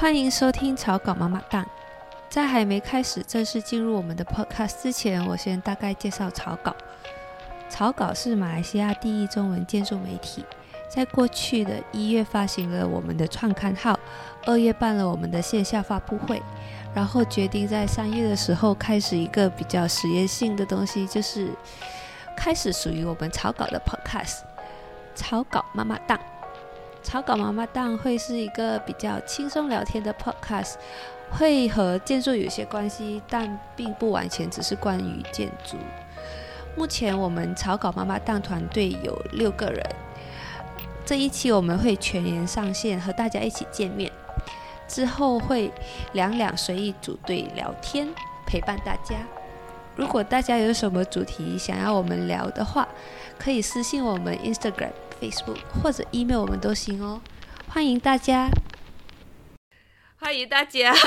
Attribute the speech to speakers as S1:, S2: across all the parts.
S1: 欢迎收听草稿妈妈档。在还没开始正式进入我们的 podcast 之前，我先大概介绍草稿。草稿是马来西亚第一中文建筑媒体，在过去的一月发行了我们的创刊号，二月办了我们的线下发布会，然后决定在三月的时候开始一个比较实验性的东西，就是开始属于我们草稿的 podcast。草稿妈妈档，草稿妈妈档会是一个比较轻松聊天的 podcast，会和建筑有些关系，但并不完全只是关于建筑。目前我们草稿妈妈档团队有六个人，这一期我们会全员上线和大家一起见面，之后会两两随意组队聊天，陪伴大家。如果大家有什么主题想要我们聊的话，可以私信我们 Instagram、Facebook 或者 email 我们都行哦。欢迎大家，欢迎大家。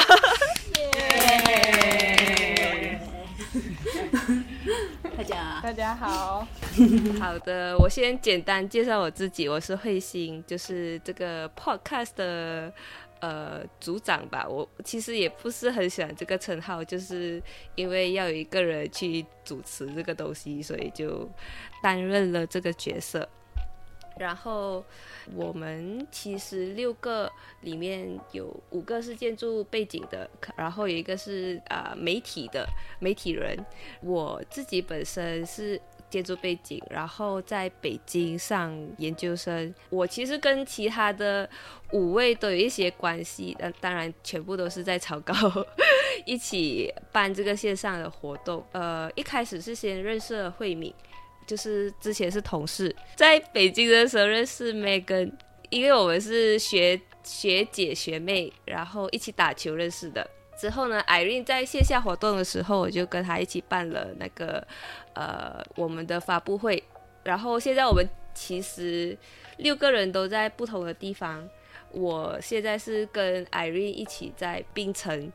S2: 大家
S3: 大家好，
S1: 好的，我先简单介绍我自己，我是慧心，就是这个 podcast 的呃组长吧。我其实也不是很喜欢这个称号，就是因为要有一个人去主持这个东西，所以就担任了这个角色。然后我们其实六个里面有五个是建筑背景的，然后有一个是啊、媒体的媒体人。我自己本身是建筑背景，然后在北京上研究生。我其实跟其他的五位都有一些关系，但当然全部都是在草稿 一起办这个线上的活动。呃，一开始是先认识了慧敏。就是之前是同事，在北京的时候认识 Megan，因为我们是学学姐学妹，然后一起打球认识的。之后呢，Irene 在线下活动的时候，我就跟她一起办了那个呃我们的发布会。然后现在我们其实六个人都在不同的地方。我现在是跟 Irene 一起在槟城，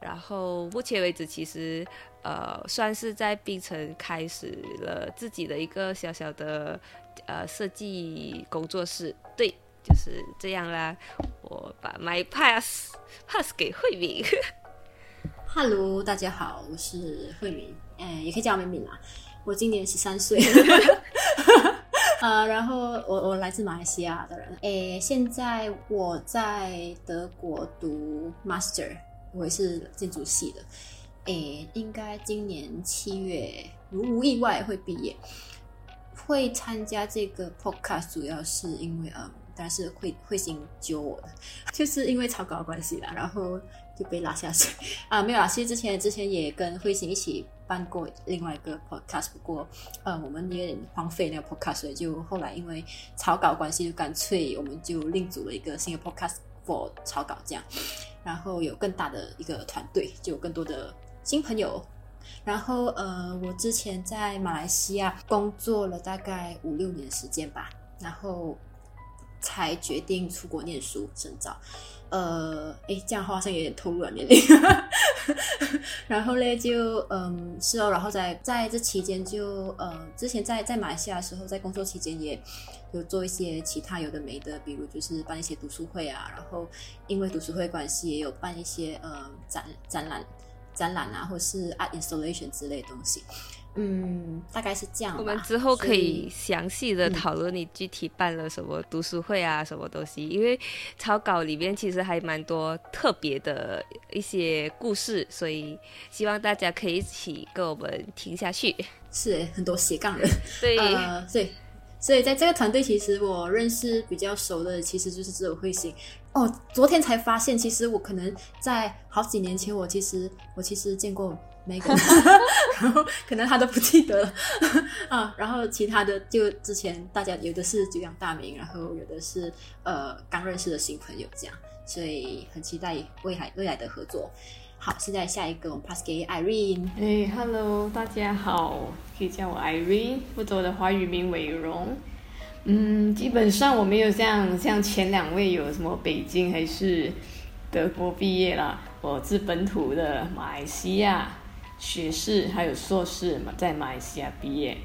S1: 然后目前为止其实。呃，算是在槟城开始了自己的一个小小的呃设计工作室，对，就是这样啦。我把 my pass pass 给慧敏。
S2: ，Hello，大家好，我是慧敏，哎，也可以叫我敏敏啦。我今年十三岁，呃，然后我我来自马来西亚的人，哎，现在我在德国读 master，我也是建筑系的。诶，应该今年七月如无意外会毕业。会参加这个 podcast 主要是因为，嗯，当然是会会心揪我的，就是因为草稿关系啦，然后就被拉下水啊，没有啦。其实之前之前也跟慧心一起办过另外一个 podcast，不过，呃，我们有点荒废那个 podcast，所以就后来因为草稿关系，就干脆我们就另组了一个新的 podcast for 草稿这样，然后有更大的一个团队，就有更多的。新朋友，然后呃，我之前在马来西亚工作了大概五六年时间吧，然后才决定出国念书深造。呃，诶，这样好像有点透露了年龄。然后嘞，就嗯是哦，然后在在这期间就呃，之前在在马来西亚的时候，在工作期间也有做一些其他有的没的，比如就是办一些读书会啊，然后因为读书会关系，也有办一些呃展展览。展览啊，或是 art installation 之类的东西，嗯，大概是这样。
S1: 我们之后可以详细的讨论你具体办了什么读书会啊，什么东西。因为草稿里面其实还蛮多特别的一些故事，所以希望大家可以一起跟我们听下去。
S2: 是很多斜杠人，
S1: 对，
S2: 呃，对。所以在这个团队，其实我认识比较熟的，其实就是只有慧心。哦，昨天才发现，其实我可能在好几年前，我其实我其实见过每个，然后可能他都不记得了 啊。然后其他的就之前大家有的是久仰大名，然后有的是呃刚认识的新朋友这样，所以很期待未来未来的合作。好，现在下一个我们 pass 给 Irene。
S3: 哎，Hello，大家好，可以叫我 Irene，负责我的华语名伟荣。嗯，基本上我没有像像前两位有什么北京还是德国毕业啦，我是本土的马来西亚学士还有硕士嘛，在马来西亚毕业。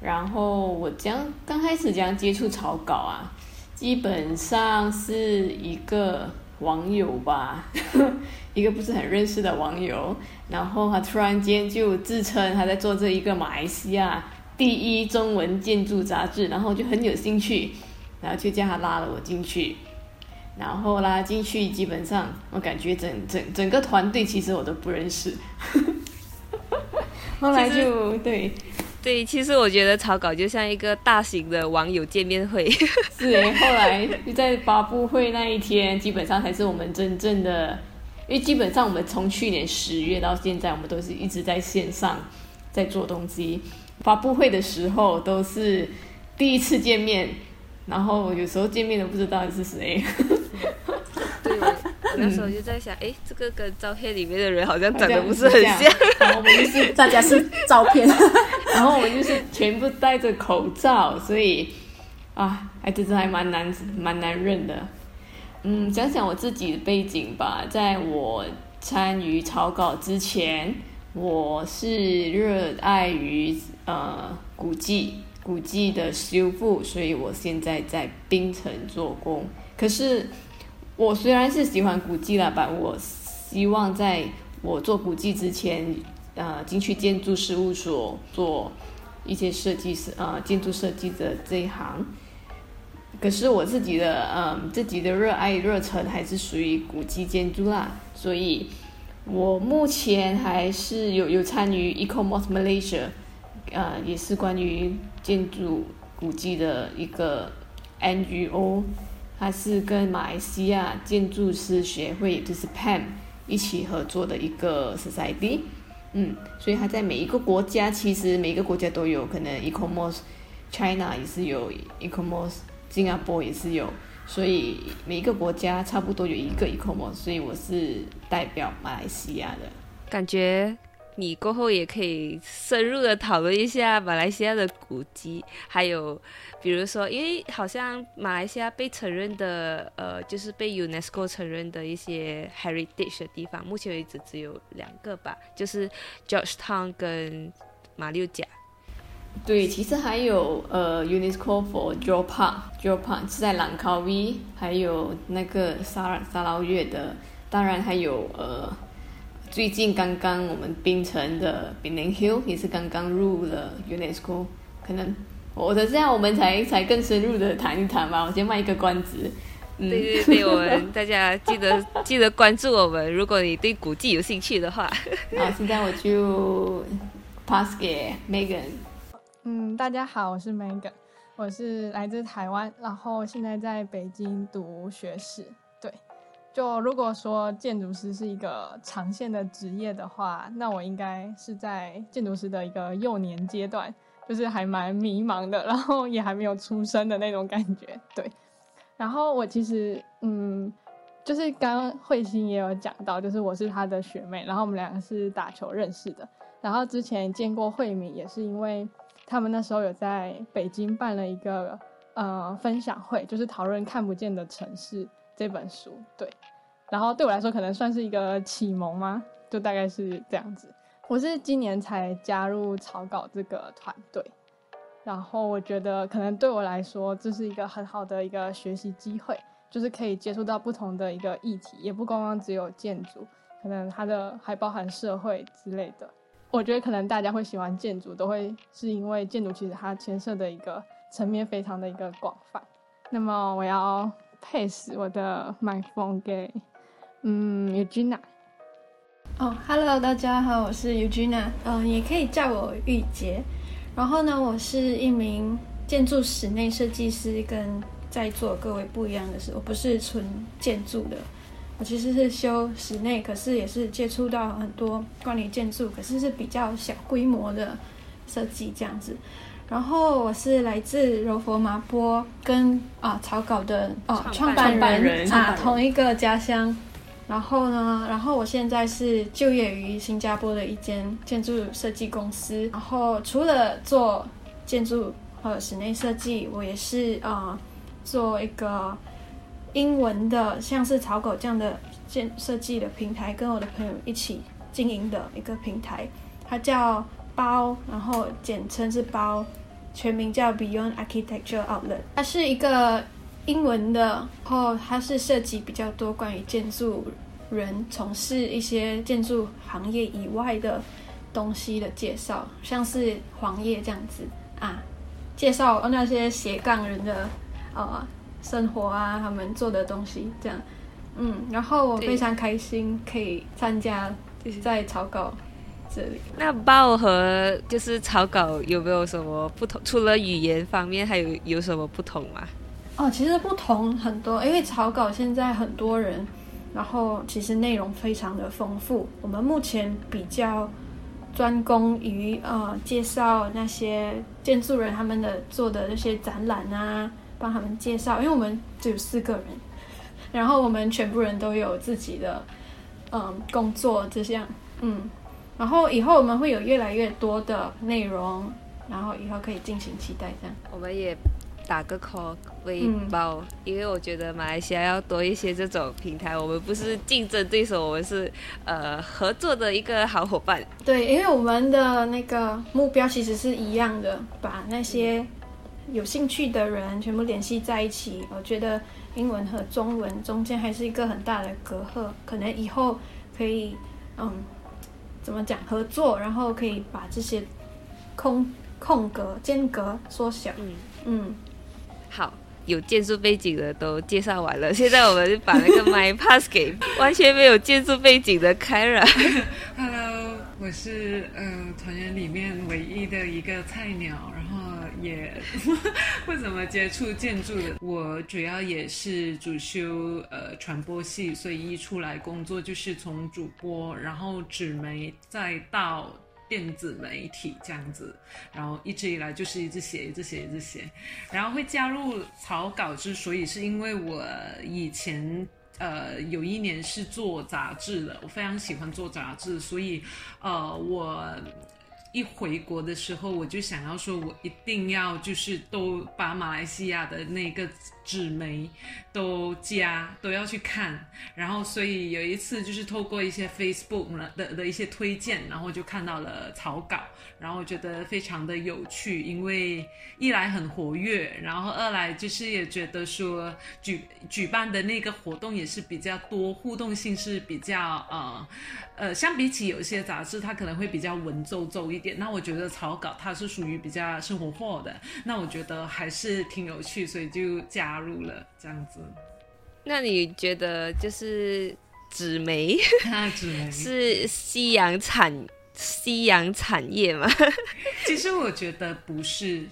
S3: 然后我将刚开始将接触草稿啊，基本上是一个网友吧，一个不是很认识的网友，然后他突然间就自称他在做这一个马来西亚第一中文建筑杂志，然后就很有兴趣，然后就叫他拉了我进去，然后拉进去，基本上我感觉整整整个团队其实我都不认识，后来就对。
S1: 对，其实我觉得草稿就像一个大型的网友见面会。
S3: 是诶，后来就在发布会那一天，基本上才是我们真正的，因为基本上我们从去年十月到现在，我们都是一直在线上在做东西。发布会的时候都是第一次见面，然后有时候见面都不知道是谁。
S1: 对，我那时候就在想，哎，这个跟照片里面的人好像长得不是很像。
S3: 然后我们就是
S2: 大家是照片，
S3: 然后我们就是全部戴着口罩，所以啊，还真是还蛮难蛮难认的。嗯，想想我自己的背景吧，在我参与草稿之前，我是热爱于呃古迹古迹的修复，所以我现在在槟城做工。可是。我虽然是喜欢古迹了吧，我希望在我做古迹之前，呃，进去建筑事务所做一些设计师，呃，建筑设计的这一行。可是我自己的，嗯，自己的热爱热忱还是属于古迹建筑啦，所以我目前还是有有参与 Ecomos Malaysia，呃，也是关于建筑古迹的一个 NGO。它是跟马来西亚建筑师协会，就是 PAM 一起合作的一个 society，嗯，所以它在每一个国家，其实每一个国家都有可能 Ecomos，China 也是有 Ecomos，新加坡也是有，所以每一个国家差不多有一个 Ecomo，所以我是代表马来西亚的，
S1: 感觉。你过后也可以深入的讨论一下马来西亚的古迹，还有比如说，因为好像马来西亚被承认的，呃，就是被 UNESCO 承认的一些 heritage 的地方，目前为止只有两个吧，就是 Georgetown 跟马六甲。
S3: 对，其实还有呃 UNESCO for Joe Park，Joe Park 是在兰卡威，还有那个沙沙捞越的，当然还有呃。最近刚刚我们槟城的 Bening Hill 也是刚刚入了 UNESCO，可能我的这样我们才才更深入的谈一谈吧。我先卖一个关子。
S1: 对对对，我们大家记得 记得关注我们，如果你对古迹有兴趣的话。
S3: 好，现在我就 pass 给 Megan。
S4: 嗯，大家好，我是 Megan，我是来自台湾，然后现在在北京读学士。对就如果说建筑师是一个长线的职业的话，那我应该是在建筑师的一个幼年阶段，就是还蛮迷茫的，然后也还没有出生的那种感觉。对，然后我其实嗯，就是刚刚慧心也有讲到，就是我是他的学妹，然后我们两个是打球认识的，然后之前见过慧敏也是因为他们那时候有在北京办了一个呃分享会，就是讨论看不见的城市。这本书对，然后对我来说可能算是一个启蒙吗？就大概是这样子。我是今年才加入草稿这个团队，然后我觉得可能对我来说这是一个很好的一个学习机会，就是可以接触到不同的一个议题，也不光光只有建筑，可能它的还包含社会之类的。我觉得可能大家会喜欢建筑，都会是因为建筑其实它牵涉的一个层面非常的一个广泛。那么我要。pass 我的麦克风给嗯 Eugenia。
S5: 哦，Hello，大家好，我是 Eugena，嗯，也可以叫我玉洁。然后呢，我是一名建筑室内设计师，跟在座各位不一样的是，我不是纯建筑的，我其实是修室内，可是也是接触到很多关于建筑，可是是比较小规模的设计这样子。然后我是来自柔佛麻波，跟啊草稿的
S1: 啊
S5: 创
S1: 办
S5: 人啊同一个家乡。然后呢，然后我现在是就业于新加坡的一间建筑设计公司。然后除了做建筑和室内设计，我也是啊做一个英文的，像是草稿这样的建设计的平台，跟我的朋友一起经营的一个平台，它叫。包，然后简称是包，全名叫 Beyond Architecture Outlet。它是一个英文的，然后它是涉及比较多关于建筑人从事一些建筑行业以外的东西的介绍，像是黄页这样子啊，介绍那些斜杠人的呃生活啊，他们做的东西这样，嗯，然后我非常开心可以参加在草稿这里。
S1: 那报和就是草稿有没有什么不同？除了语言方面，还有有什么不同吗？
S5: 哦，其实不同很多，因为草稿现在很多人，然后其实内容非常的丰富。我们目前比较专攻于呃介绍那些建筑人他们的做的那些展览啊，帮他们介绍，因为我们只有四个人，然后我们全部人都有自己的嗯工作这样，嗯，然后以后我们会有越来越多的内容，然后以后可以敬请期待这样。
S1: 我们也。打个 call 微包，因为我觉得马来西亚要多一些这种平台。我们不是竞争对手，我们是呃合作的一个好伙伴。
S5: 对，因为我们的那个目标其实是一样的，把那些有兴趣的人全部联系在一起。我觉得英文和中文中间还是一个很大的隔阂，可能以后可以嗯怎么讲合作，然后可以把这些空空格间隔缩小。嗯嗯。
S1: 好，有建筑背景的都介绍完了，现在我们就把那个 麦 pass 给完全没有建筑背景的 Kara。
S6: Hello，我是呃团员里面唯一的一个菜鸟，然后也 不怎么接触建筑的。我主要也是主修呃传播系，所以一出来工作就是从主播，然后纸媒，再到。电子媒体这样子，然后一直以来就是一直写，一直写，一直写，然后会加入草稿，之所以是因为我以前呃有一年是做杂志的，我非常喜欢做杂志，所以呃我一回国的时候，我就想要说，我一定要就是都把马来西亚的那个。纸媒都加都要去看，然后所以有一次就是透过一些 Facebook 的的一些推荐，然后就看到了草稿，然后觉得非常的有趣，因为一来很活跃，然后二来就是也觉得说举举办的那个活动也是比较多，互动性是比较呃呃，相比起有一些杂志，它可能会比较文绉绉一点，那我觉得草稿它是属于比较生活化的，那我觉得还是挺有趣，所以就加。入了这样子，
S1: 那你觉得就是纸媒
S6: 纸媒
S1: 是夕阳产夕阳产业吗？
S6: 其实我觉得不是。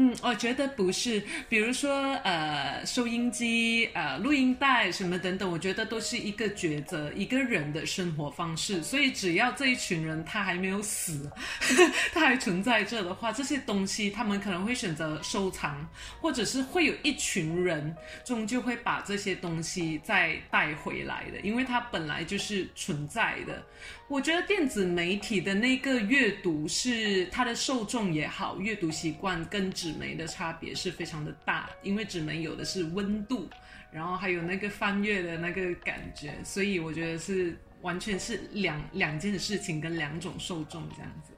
S6: 嗯，我觉得不是，比如说呃，收音机、呃，录音带什么等等，我觉得都是一个抉择，一个人的生活方式。所以只要这一群人他还没有死，他还存在着的话，这些东西他们可能会选择收藏，或者是会有一群人终究会把这些东西再带回来的，因为它本来就是存在的。我觉得电子媒体的那个阅读是它的受众也好，阅读习惯跟纸媒的差别是非常的大，因为纸媒有的是温度，然后还有那个翻阅的那个感觉，所以我觉得是完全是两两件事情跟两种受众这样子。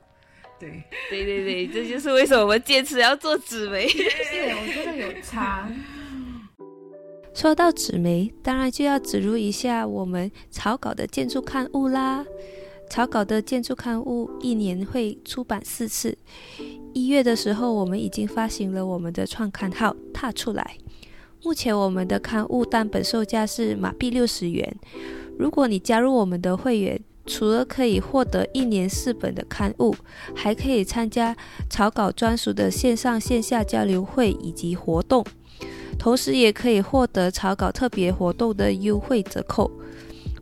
S6: 对，
S1: 对对对，这就是为什么我们坚持要做纸媒。
S5: 对，我觉得有差。
S1: 说到纸媒，当然就要植入一下我们草稿的建筑刊物啦。草稿的建筑刊物一年会出版四次。一月的时候，我们已经发行了我们的创刊号《踏出来》。目前我们的刊物单本售价是马币六十元。如果你加入我们的会员，除了可以获得一年四本的刊物，还可以参加草稿专属的线上线下交流会以及活动，同时也可以获得草稿特别活动的优惠折扣。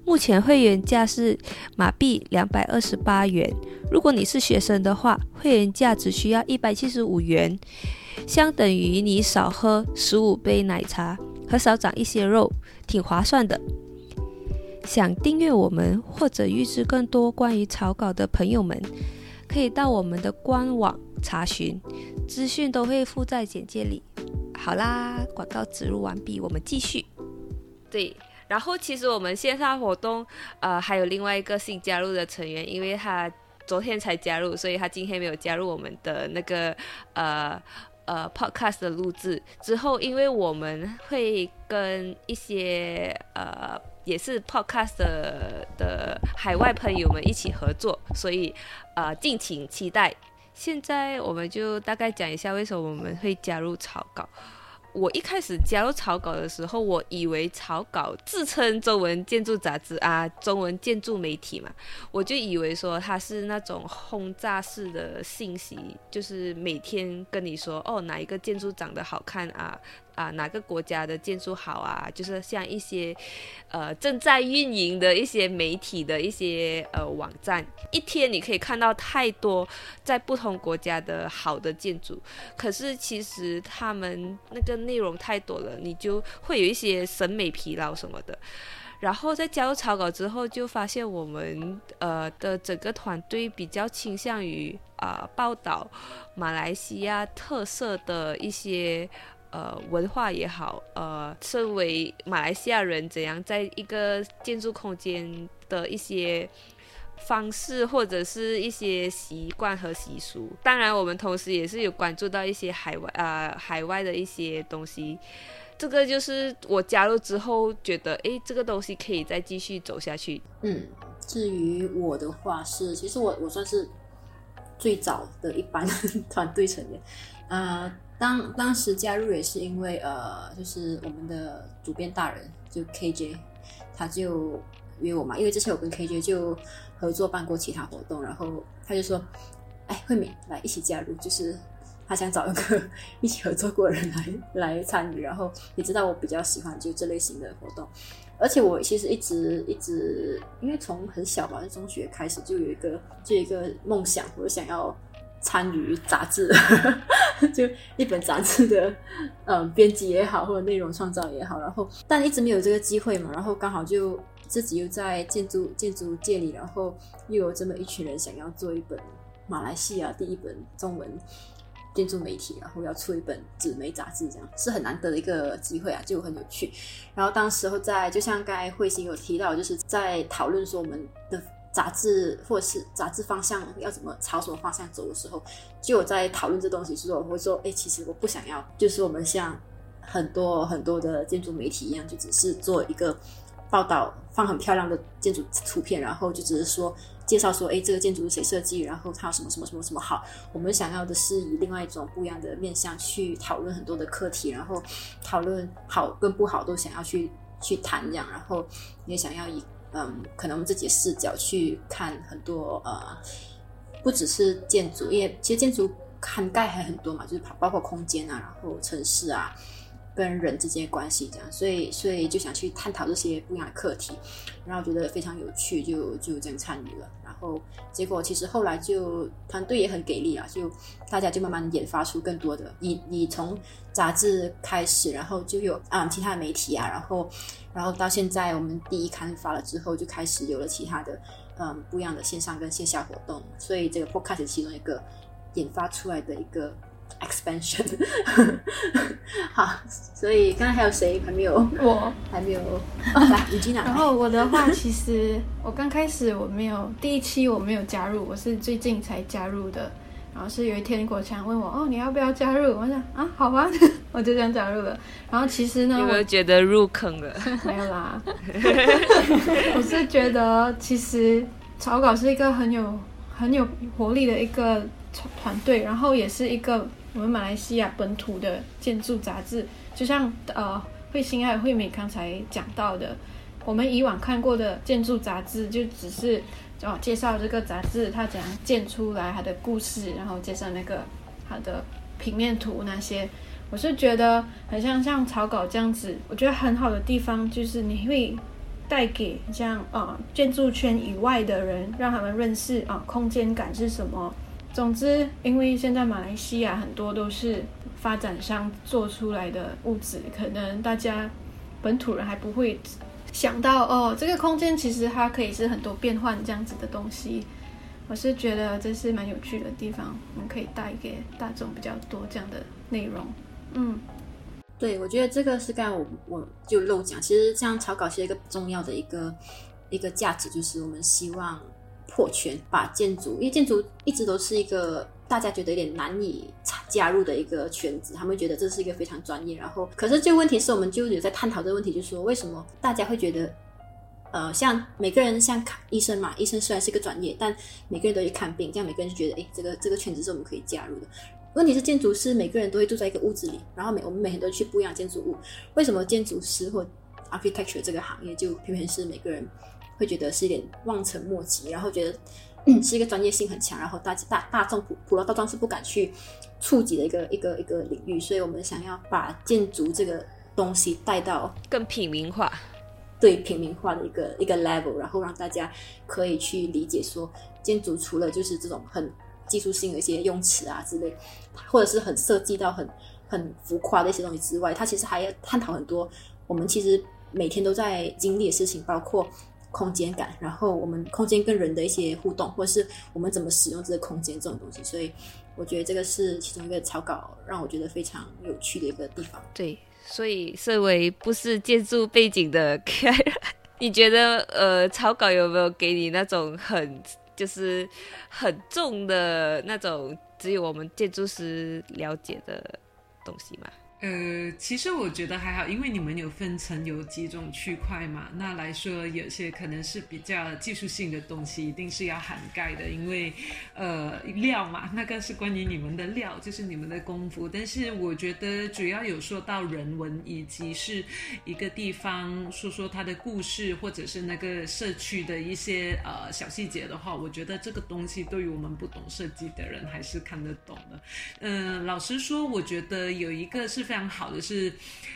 S1: 目前会员价是马币两百二十八元，如果你是学生的话，会员价只需要一百七十五元，相等于你少喝十五杯奶茶和少长一些肉，挺划算的。想订阅我们或者预知更多关于草稿的朋友们，可以到我们的官网查询，资讯都会附在简介里。好啦，广告植入完毕，我们继续。对。然后其实我们线上活动，呃，还有另外一个新加入的成员，因为他昨天才加入，所以他今天没有加入我们的那个呃呃 podcast 的录制之后，因为我们会跟一些呃也是 podcast 的的海外朋友们一起合作，所以呃敬请期待。现在我们就大概讲一下为什么我们会加入草稿。我一开始加入草稿的时候，我以为草稿自称中文建筑杂志啊，中文建筑媒体嘛，我就以为说它是那种轰炸式的信息，就是每天跟你说哦哪一个建筑长得好看啊。啊，哪个国家的建筑好啊？就是像一些，呃，正在运营的一些媒体的一些呃网站，一天你可以看到太多在不同国家的好的建筑，可是其实他们那个内容太多了，你就会有一些审美疲劳什么的。然后在加入草稿之后，就发现我们呃的整个团队比较倾向于啊报道马来西亚特色的一些。呃，文化也好，呃，身为马来西亚人，怎样在一个建筑空间的一些方式或者是一些习惯和习俗，当然，我们同时也是有关注到一些海外呃海外的一些东西。这个就是我加入之后觉得，哎，这个东西可以再继续走下去。
S2: 嗯，至于我的话是，其实我我算是最早的一班 团队成员，呃。当当时加入也是因为呃，就是我们的主编大人就 KJ，他就约我嘛，因为之前我跟 KJ 就合作办过其他活动，然后他就说，哎，慧敏来一起加入，就是他想找一个 一起合作过的人来来参与，然后你知道我比较喜欢就这类型的活动，而且我其实一直一直因为从很小吧，中学开始就有一个就一个梦想，我想要。参与杂志，就一本杂志的，嗯，编辑也好，或者内容创造也好，然后但一直没有这个机会嘛，然后刚好就自己又在建筑建筑界里，然后又有这么一群人想要做一本马来西亚第一本中文建筑媒体，然后要出一本纸媒杂志，这样是很难得的一个机会啊，就很有趣。然后当时候在，就像刚才慧心有提到，就是在讨论说我们的。杂志或者是杂志方向要怎么朝什么方向走的时候，就有在讨论这东西。是说，我会说，哎，其实我不想要，就是我们像很多很多的建筑媒体一样，就只是做一个报道，放很漂亮的建筑图片，然后就只是说介绍说，哎，这个建筑是谁设计，然后它有什么什么什么什么好。我们想要的是以另外一种不一样的面向去讨论很多的课题，然后讨论好跟不好都想要去去谈这样，然后也想要以。嗯，可能我们自己的视角去看很多呃，不只是建筑，因为其实建筑涵盖还很多嘛，就是包括空间啊，然后城市啊，跟人之间关系这样，所以所以就想去探讨这些不一样的课题，然后觉得非常有趣，就就这样参与了。然后结果其实后来就团队也很给力啊，就大家就慢慢研发出更多的，你你从杂志开始，然后就有啊其他的媒体啊，然后。然后到现在，我们第一刊发了之后，就开始有了其他的，嗯，不一样的线上跟线下活动。所以这个 podcast 其中一个研发出来的一个 expansion。好，所以刚才还有谁还没有？
S5: 我
S2: 还没有。来，已经
S5: 然后我的话，其实我刚开始我没有第一期我没有加入，我是最近才加入的。然后是有一天国强问我哦你要不要加入？我想啊好吧，我就这样加入了。然后其实呢，
S1: 有没有觉得入坑了？
S5: 没有啦，我是觉得其实草稿是一个很有很有活力的一个团队，然后也是一个我们马来西亚本土的建筑杂志。就像呃慧心还有慧美刚才讲到的，我们以往看过的建筑杂志就只是。哦，介绍这个杂志，它怎样建出来，它的故事，然后介绍那个它的平面图那些，我是觉得很像像草稿这样子。我觉得很好的地方就是你会带给像啊建筑圈以外的人，让他们认识啊空间感是什么。总之，因为现在马来西亚很多都是发展商做出来的物质，可能大家本土人还不会。想到哦，这个空间其实它可以是很多变换这样子的东西，我是觉得这是蛮有趣的地方，我们可以带给大众比较多这样的内容。嗯，
S2: 对，我觉得这个是刚才我我就漏讲，其实像草稿是一个重要的一个一个价值，就是我们希望破圈，把建筑，因为建筑一直都是一个大家觉得有点难以加入的一个圈子，他们觉得这是一个非常专业。然后，可是这个问题是我们就有在探讨这个问题，就是说为什么大家会觉得，呃，像每个人像看医生嘛，医生虽然是一个专业，但每个人都去看病，这样每个人就觉得，哎，这个这个圈子是我们可以加入的。问题是建筑师每个人都会住在一个屋子里，然后每我们每天都去不一样建筑物，为什么建筑师或 architecture 这个行业就偏偏是每个人会觉得是一点望尘莫及，然后觉得嗯是一个专业性很强，然后大大大众普普罗大众是不敢去触及的一个一个一个领域，所以我们想要把建筑这个东西带到
S1: 更平民化，
S2: 对平民化的一个一个 level，然后让大家可以去理解说建筑除了就是这种很。技术性的一些用词啊之类，或者是很设计到很很浮夸的一些东西之外，它其实还要探讨很多我们其实每天都在经历的事情，包括空间感，然后我们空间跟人的一些互动，或者是我们怎么使用这个空间这种东西。所以我觉得这个是其中一个草稿让我觉得非常有趣的一个地方。
S1: 对，所以身为不是建筑背景的 K，，你觉得呃草稿有没有给你那种很？就是很重的那种，只有我们建筑师了解的东西嘛。
S6: 呃，其实我觉得还好，因为你们有分成有几种区块嘛。那来说，有些可能是比较技术性的东西，一定是要涵盖的，因为呃料嘛，那个是关于你们的料，就是你们的功夫。但是我觉得主要有说到人文，以及是一个地方说说它的故事，或者是那个社区的一些呃小细节的话，我觉得这个东西对于我们不懂设计的人还是看得懂的。嗯，老实说，我觉得有一个是。非常好的是，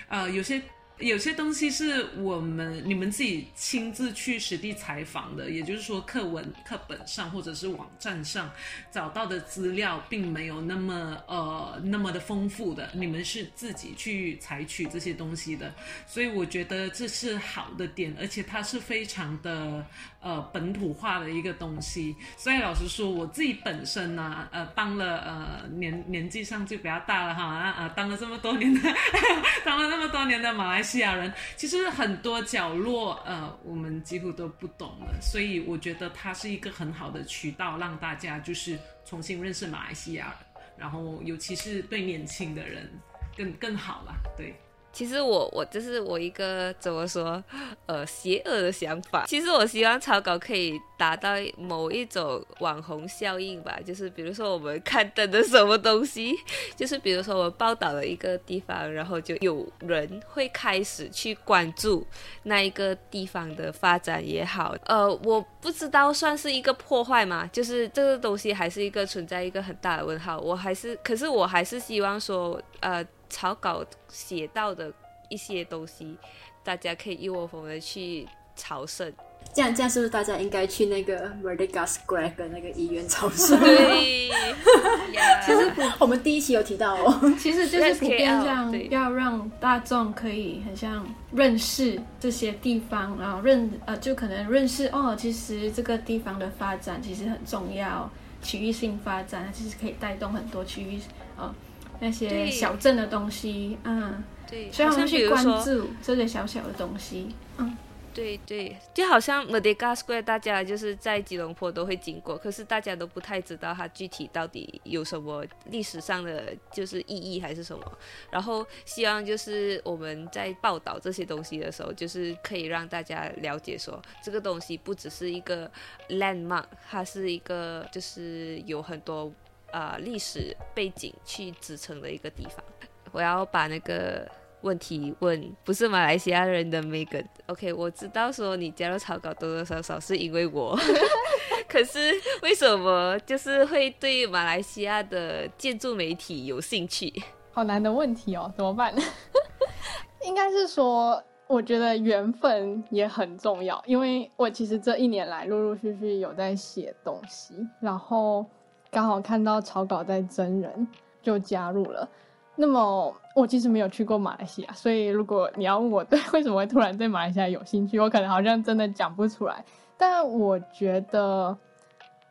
S6: 呃，有些。有些东西是我们你们自己亲自去实地采访的，也就是说课文课本上或者是网站上找到的资料，并没有那么呃那么的丰富的，你们是自己去采取这些东西的，所以我觉得这是好的点，而且它是非常的呃本土化的一个东西。所以老实说，我自己本身呢，呃，当了呃年年纪上就比较大了哈啊，当了这么多年的，当了那么多年的马来西西亚人其实很多角落，呃，我们几乎都不懂了，所以我觉得它是一个很好的渠道，让大家就是重新认识马来西亚人，然后尤其是对年轻的人更更好了，对。
S1: 其实我我这是我一个怎么说，呃，邪恶的想法。其实我希望草稿可以达到某一种网红效应吧，就是比如说我们刊登的什么东西，就是比如说我们报道了一个地方，然后就有人会开始去关注那一个地方的发展也好。呃，我不知道算是一个破坏吗？就是这个东西还是一个存在一个很大的问号。我还是，可是我还是希望说，呃。草稿写到的一些东西，大家可以一窝蜂的去朝圣。
S2: 这样，这样是不是大家应该去那个 Merdeka Square 跟那个医院朝圣？
S1: 对，
S2: 其实我们第一期有提到哦，
S5: 其实就是普遍上要让大众可以很像认识这些地方，然后认呃，就可能认识哦，其实这个地方的发展其实很重要，区域性发展其实可以带动很多区域呃。那些小镇的东西，嗯，
S1: 对，
S5: 所以我们去关注这些小小的东西，嗯，
S1: 对对，就好像 Merdeka Square，大家就是在吉隆坡都会经过，可是大家都不太知道它具体到底有什么历史上的就是意义还是什么。然后希望就是我们在报道这些东西的时候，就是可以让大家了解说，这个东西不只是一个 landmark，它是一个就是有很多。呃，历史背景去支撑的一个地方。我要把那个问题问不是马来西亚人的 Megan。OK，我知道说你加入草稿多多少少是因为我，可是为什么就是会对马来西亚的建筑媒体有兴趣？
S4: 好难的问题哦，怎么办？应该是说，我觉得缘分也很重要，因为我其实这一年来陆陆续续有在写东西，然后。刚好看到草稿在真人，就加入了。那么我其实没有去过马来西亚，所以如果你要问我对为什么会突然对马来西亚有兴趣，我可能好像真的讲不出来。但我觉得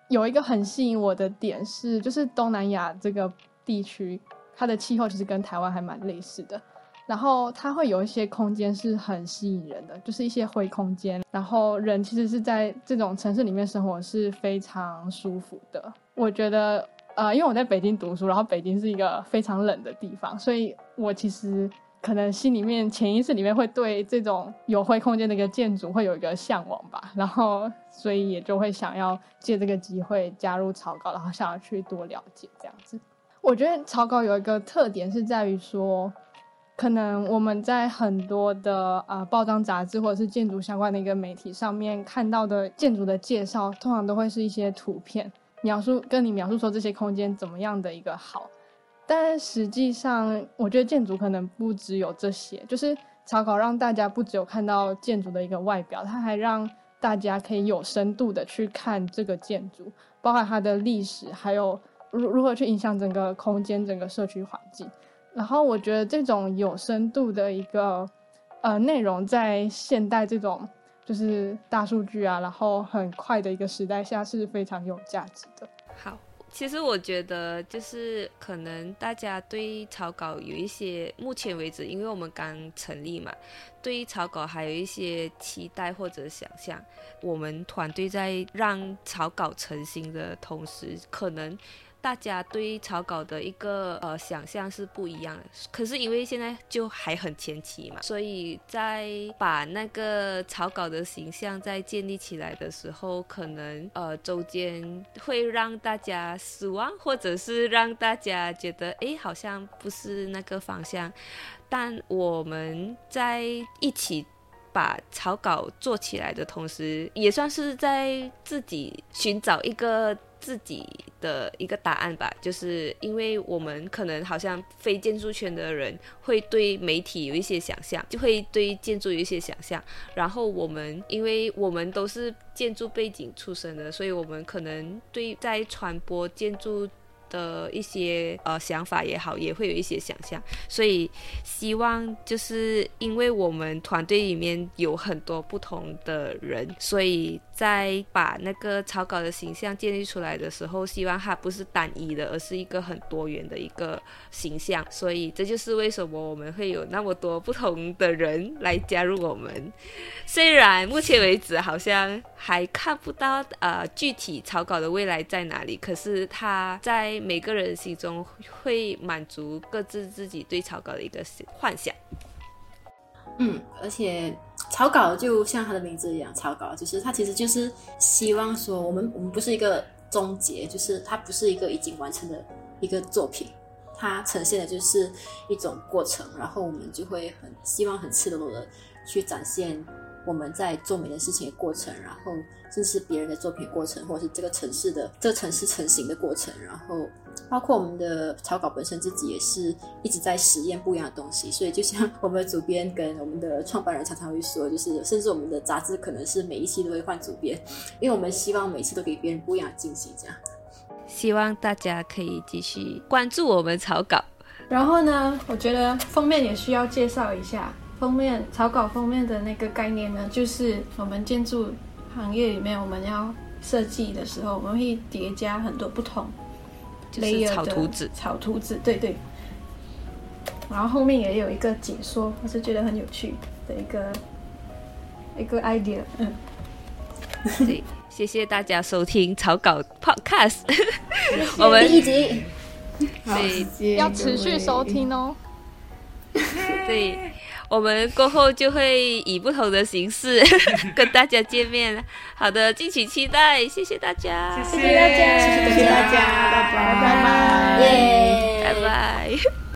S4: 有一个很吸引我的点是，就是东南亚这个地区，它的气候其实跟台湾还蛮类似的。然后它会有一些空间是很吸引人的，就是一些灰空间。然后人其实是在这种城市里面生活是非常舒服的。我觉得呃，因为我在北京读书，然后北京是一个非常冷的地方，所以我其实可能心里面潜意识里面会对这种有灰空间的一个建筑会有一个向往吧，然后所以也就会想要借这个机会加入草稿，然后想要去多了解这样子。我觉得草稿有一个特点是在于说，可能我们在很多的呃报章杂志或者是建筑相关的一个媒体上面看到的建筑的介绍，通常都会是一些图片。描述跟你描述说这些空间怎么样的一个好，但实际上我觉得建筑可能不只有这些，就是草稿让大家不只有看到建筑的一个外表，它还让大家可以有深度的去看这个建筑，包括它的历史，还有如如何去影响整个空间、整个社区环境。然后我觉得这种有深度的一个呃内容，在现代这种。就是大数据啊，然后很快的一个时代下是非常有价值的。
S1: 好，其实我觉得就是可能大家对草稿有一些，目前为止，因为我们刚成立嘛，对于草稿还有一些期待或者想象。我们团队在让草稿成型的同时，可能。大家对草稿的一个呃想象是不一样的，可是因为现在就还很前期嘛，所以在把那个草稿的形象在建立起来的时候，可能呃中间会让大家失望，或者是让大家觉得哎好像不是那个方向，但我们在一起把草稿做起来的同时，也算是在自己寻找一个。自己的一个答案吧，就是因为我们可能好像非建筑圈的人会对媒体有一些想象，就会对建筑有一些想象。然后我们，因为我们都是建筑背景出身的，所以我们可能对在传播建筑。的一些呃想法也好，也会有一些想象，所以希望就是因为我们团队里面有很多不同的人，所以在把那个草稿的形象建立出来的时候，希望它不是单一的，而是一个很多元的一个形象。所以这就是为什么我们会有那么多不同的人来加入我们。虽然目前为止好像还看不到呃具体草稿的未来在哪里，可是它在。每个人心中会满足各自自己对草稿的一个幻想。
S2: 嗯，而且草稿就像它的名字一样，草稿就是它其实就是希望说，我们我们不是一个终结，就是它不是一个已经完成的一个作品，它呈现的就是一种过程，然后我们就会很希望很赤裸裸的去展现。我们在做每件事情的过程，然后甚至是别人的作品过程，或者是这个城市的这个城市成型的过程，然后包括我们的草稿本身自己也是一直在实验不一样的东西。所以就像我们的主编跟我们的创办人常常会说，就是甚至我们的杂志可能是每一期都会换主编，因为我们希望每次都给别人不一样的惊喜。这样，
S1: 希望大家可以继续关注我们草稿。
S5: 然后呢，我觉得封面也需要介绍一下。封面草稿封面的那个概念呢，就是我们建筑行业里面，我们要设计的时候，我们会叠加很多不同
S1: 类的草图纸，
S5: 草图纸，对对。然后后面也有一个解说，我是觉得很有趣的一个一个 idea。嗯，
S1: 对，谢谢大家收听草稿 podcast，我们
S2: 第一集，
S1: 对，
S4: 要持续收听哦。
S1: 对。我们过后就会以不同的形式 跟大家见面。好的，敬请期待，谢谢大家，
S5: 谢谢大家，
S2: 谢谢大家，
S5: 拜拜，
S2: 拜拜，
S1: 拜拜。